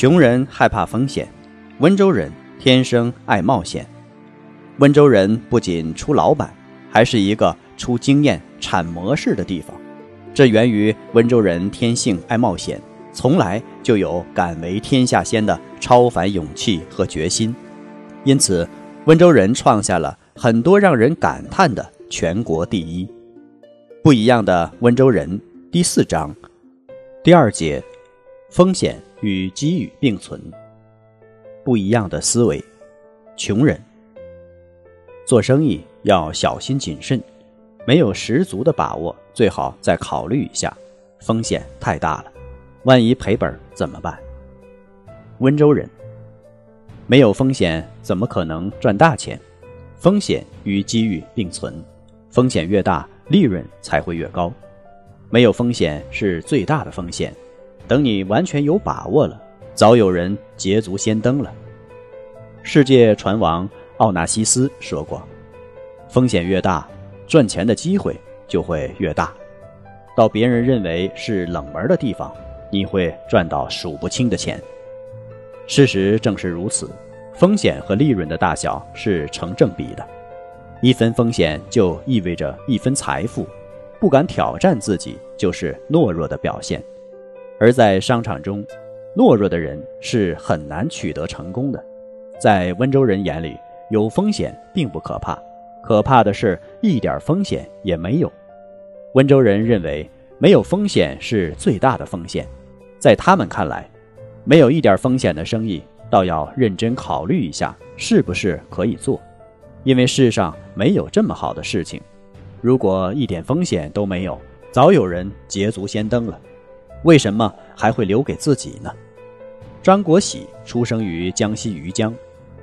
穷人害怕风险，温州人。天生爱冒险，温州人不仅出老板，还是一个出经验、产模式的地方。这源于温州人天性爱冒险，从来就有敢为天下先的超凡勇气和决心。因此，温州人创下了很多让人感叹的全国第一。不一样的温州人第四章，第二节，风险与机遇并存。不一样的思维，穷人做生意要小心谨慎，没有十足的把握，最好再考虑一下，风险太大了，万一赔本怎么办？温州人没有风险，怎么可能赚大钱？风险与机遇并存，风险越大，利润才会越高。没有风险是最大的风险，等你完全有把握了。早有人捷足先登了。世界船王奥纳西斯说过：“风险越大，赚钱的机会就会越大。到别人认为是冷门的地方，你会赚到数不清的钱。”事实正是如此，风险和利润的大小是成正比的。一分风险就意味着一分财富，不敢挑战自己就是懦弱的表现。而在商场中，懦弱的人是很难取得成功的，在温州人眼里，有风险并不可怕，可怕的是一点风险也没有。温州人认为没有风险是最大的风险，在他们看来，没有一点风险的生意，倒要认真考虑一下是不是可以做，因为世上没有这么好的事情。如果一点风险都没有，早有人捷足先登了。为什么还会留给自己呢？张国喜出生于江西余江，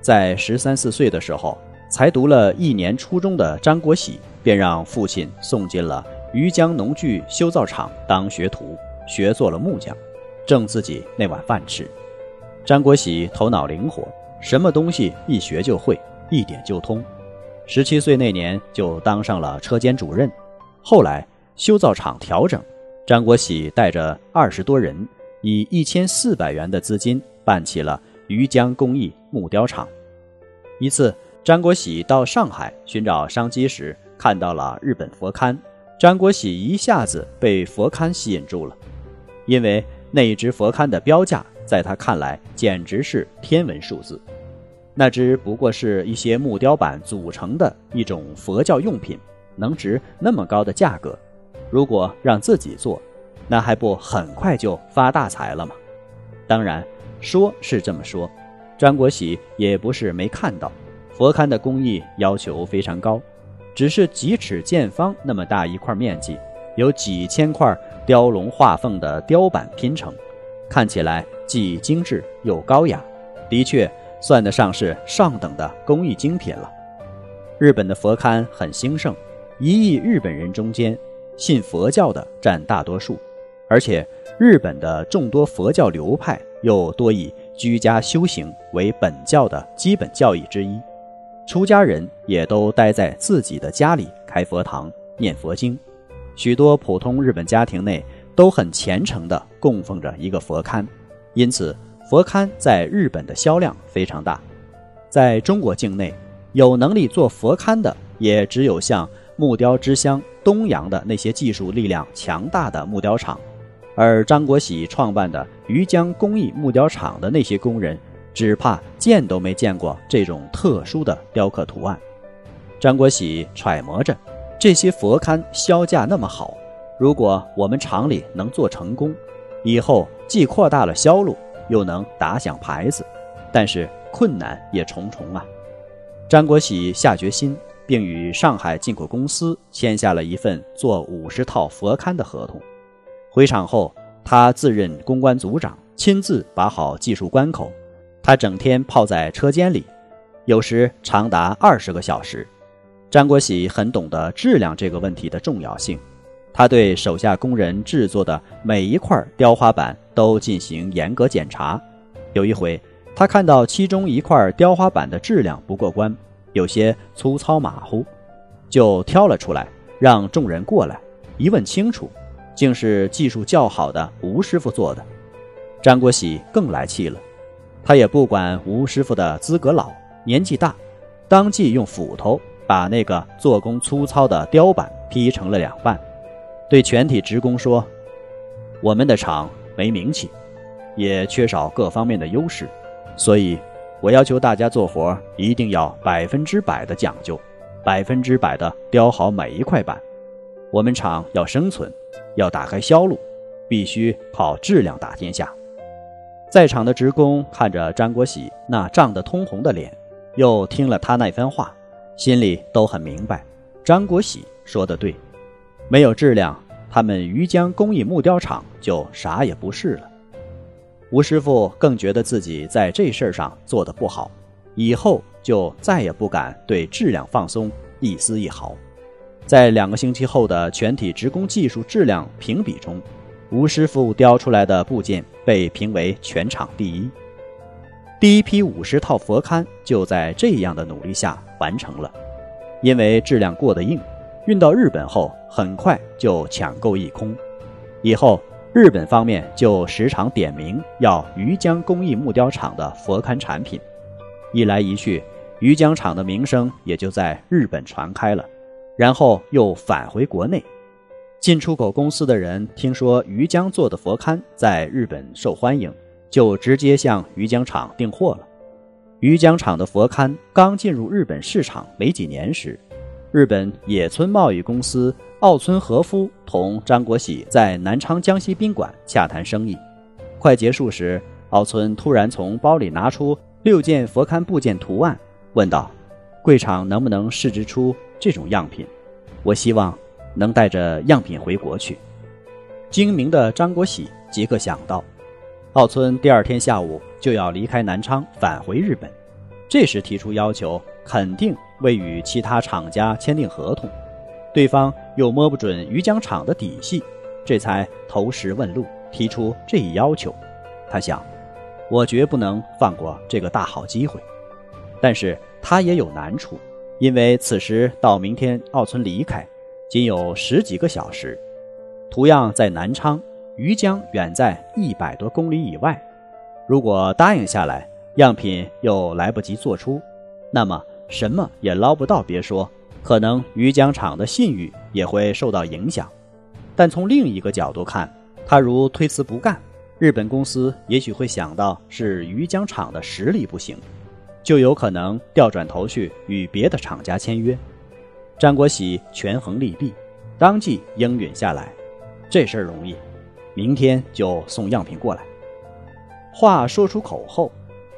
在十三四岁的时候，才读了一年初中的张国喜便让父亲送进了余江农具修造厂当学徒，学做了木匠，挣自己那碗饭吃。张国喜头脑灵活，什么东西一学就会，一点就通。十七岁那年就当上了车间主任，后来修造厂调整。张国喜带着二十多人，以一千四百元的资金办起了余江工艺木雕厂。一次，张国喜到上海寻找商机时，看到了日本佛龛。张国喜一下子被佛龛吸引住了，因为那一只佛龛的标价在他看来简直是天文数字。那只不过是一些木雕板组成的一种佛教用品，能值那么高的价格？如果让自己做，那还不很快就发大财了吗？当然，说是这么说，张国喜也不是没看到，佛龛的工艺要求非常高，只是几尺见方那么大一块面积，有几千块雕龙画凤的雕板拼成，看起来既精致又高雅，的确算得上是上等的工艺精品了。日本的佛龛很兴盛，一亿日本人中间。信佛教的占大多数，而且日本的众多佛教流派又多以居家修行为本教的基本教义之一，出家人也都待在自己的家里开佛堂念佛经，许多普通日本家庭内都很虔诚地供奉着一个佛龛，因此佛龛在日本的销量非常大。在中国境内，有能力做佛龛的也只有像木雕之乡。东阳的那些技术力量强大的木雕厂，而张国喜创办的余江工艺木雕厂的那些工人，只怕见都没见过这种特殊的雕刻图案。张国喜揣摩着，这些佛龛销价那么好，如果我们厂里能做成功，以后既扩大了销路，又能打响牌子，但是困难也重重啊。张国喜下决心。并与上海进口公司签下了一份做五十套佛龛的合同。回厂后，他自任公关组长，亲自把好技术关口。他整天泡在车间里，有时长达二十个小时。张国喜很懂得质量这个问题的重要性，他对手下工人制作的每一块雕花板都进行严格检查。有一回，他看到其中一块雕花板的质量不过关，有些粗糙马虎，就挑了出来，让众人过来一问清楚，竟是技术较好的吴师傅做的。张国喜更来气了，他也不管吴师傅的资格老年纪大，当即用斧头把那个做工粗糙的雕板劈成了两半，对全体职工说：“我们的厂没名气。”也缺少各方面的优势，所以，我要求大家做活一定要百分之百的讲究，百分之百的雕好每一块板。我们厂要生存，要打开销路，必须靠质量打天下。在场的职工看着张国喜那涨得通红的脸，又听了他那番话，心里都很明白，张国喜说的对，没有质量，他们余江工艺木雕厂就啥也不是了。吴师傅更觉得自己在这事儿上做得不好，以后就再也不敢对质量放松一丝一毫。在两个星期后的全体职工技术质量评比中，吴师傅雕出来的部件被评为全场第一。第一批五十套佛龛就在这样的努力下完成了，因为质量过得硬，运到日本后很快就抢购一空。以后。日本方面就时常点名要余江工艺木雕厂的佛龛产品，一来一去，余江厂的名声也就在日本传开了，然后又返回国内。进出口公司的人听说余江做的佛龛在日本受欢迎，就直接向余江厂订货了。余江厂的佛龛刚进入日本市场没几年时，日本野村贸易公司。奥村和夫同张国喜在南昌江西宾馆洽谈生意，快结束时，奥村突然从包里拿出六件佛龛部件图案，问道：“贵厂能不能试制出这种样品？我希望能带着样品回国去。”精明的张国喜即刻想到，奥村第二天下午就要离开南昌返回日本，这时提出要求，肯定未与其他厂家签订合同。对方又摸不准余江厂的底细，这才投石问路，提出这一要求。他想，我绝不能放过这个大好机会。但是他也有难处，因为此时到明天奥村离开，仅有十几个小时。图样在南昌，余江远在一百多公里以外。如果答应下来，样品又来不及做出，那么什么也捞不到。别说。可能余江厂的信誉也会受到影响，但从另一个角度看，他如推辞不干，日本公司也许会想到是余江厂的实力不行，就有可能调转头去与别的厂家签约。张国喜权衡利弊，当即应允下来。这事儿容易，明天就送样品过来。话说出口后，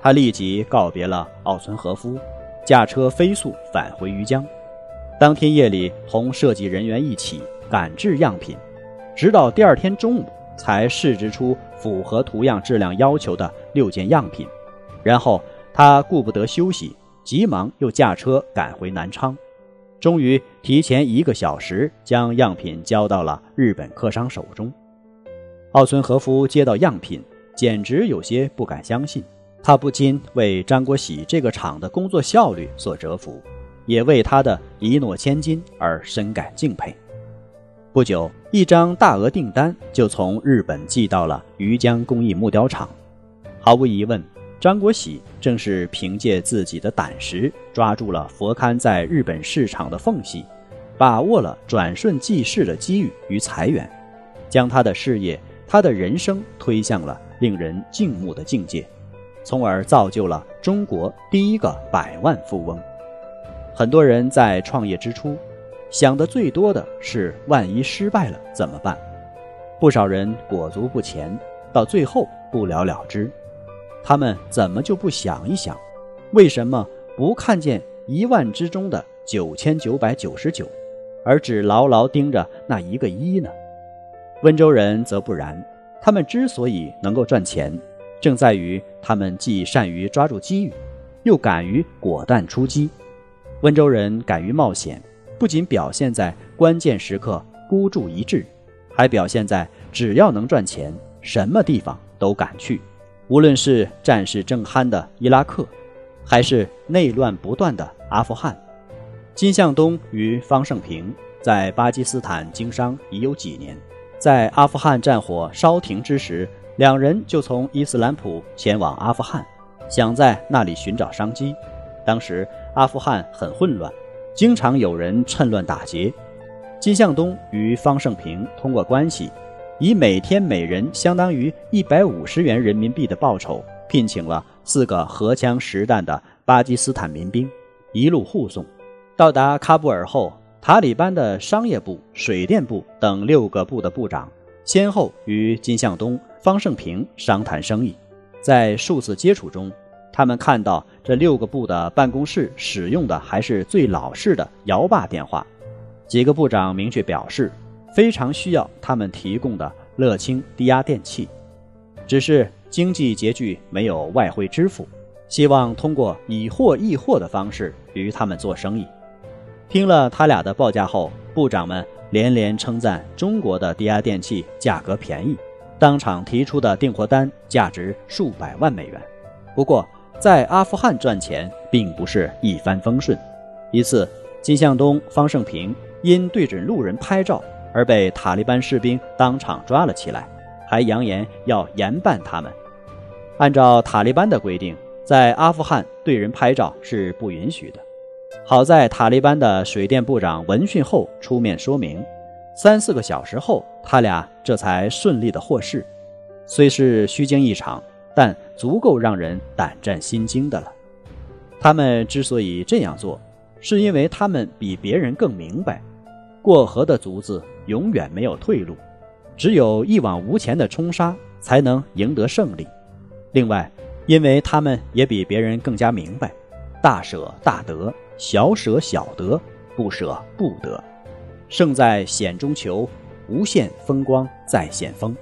他立即告别了奥村和夫，驾车飞速返回余江。当天夜里，同设计人员一起赶制样品，直到第二天中午才试制出符合图样质量要求的六件样品。然后他顾不得休息，急忙又驾车赶回南昌，终于提前一个小时将样品交到了日本客商手中。奥村和夫接到样品，简直有些不敢相信，他不禁为张国喜这个厂的工作效率所折服。也为他的一诺千金而深感敬佩。不久，一张大额订单就从日本寄到了余江工艺木雕厂。毫无疑问，张国喜正是凭借自己的胆识，抓住了佛龛在日本市场的缝隙，把握了转瞬即逝的机遇与财源，将他的事业、他的人生推向了令人敬慕的境界，从而造就了中国第一个百万富翁。很多人在创业之初，想的最多的是万一失败了怎么办？不少人裹足不前，到最后不了了之。他们怎么就不想一想，为什么不看见一万之中的九千九百九十九，而只牢牢盯着那一个一呢？温州人则不然，他们之所以能够赚钱，正在于他们既善于抓住机遇，又敢于果断出击。温州人敢于冒险，不仅表现在关键时刻孤注一掷，还表现在只要能赚钱，什么地方都敢去。无论是战事正酣的伊拉克，还是内乱不断的阿富汗，金向东与方胜平在巴基斯坦经商已有几年。在阿富汗战火稍停之时，两人就从伊斯兰普前往阿富汗，想在那里寻找商机。当时阿富汗很混乱，经常有人趁乱打劫。金向东与方胜平通过关系，以每天每人相当于一百五十元人民币的报酬，聘请了四个荷枪实弹的巴基斯坦民兵，一路护送。到达喀布尔后。塔利班的商业部、水电部等六个部的部长，先后与金向东、方胜平商谈生意。在数次接触中，他们看到这六个部的办公室使用的还是最老式的摇把电话。几个部长明确表示，非常需要他们提供的乐清低压电器，只是经济拮据，没有外汇支付，希望通过以货易货的方式与他们做生意。听了他俩的报价后，部长们连连称赞中国的低压电器价格便宜，当场提出的订货单价值数百万美元。不过，在阿富汗赚钱并不是一帆风顺。一次，金向东、方胜平因对准路人拍照而被塔利班士兵当场抓了起来，还扬言要严办他们。按照塔利班的规定，在阿富汗对人拍照是不允许的。好在塔利班的水电部长闻讯后出面说明，三四个小时后，他俩这才顺利的获释。虽是虚惊一场，但足够让人胆战心惊的了。他们之所以这样做，是因为他们比别人更明白，过河的卒子永远没有退路，只有一往无前的冲杀才能赢得胜利。另外，因为他们也比别人更加明白，大舍大得。小舍小得，不舍不得，胜在险中求，无限风光在险峰。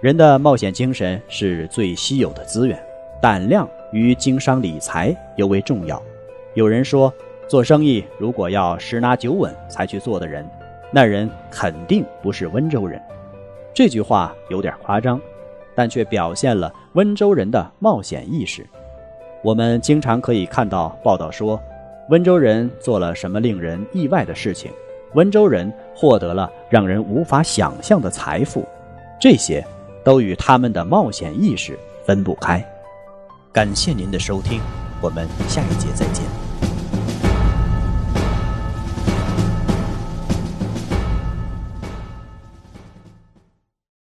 人的冒险精神是最稀有的资源，胆量与经商理财尤为重要。有人说，做生意如果要十拿九稳才去做的人，那人肯定不是温州人。这句话有点夸张，但却表现了温州人的冒险意识。我们经常可以看到报道说。温州人做了什么令人意外的事情？温州人获得了让人无法想象的财富，这些都与他们的冒险意识分不开。感谢您的收听，我们下一节再见。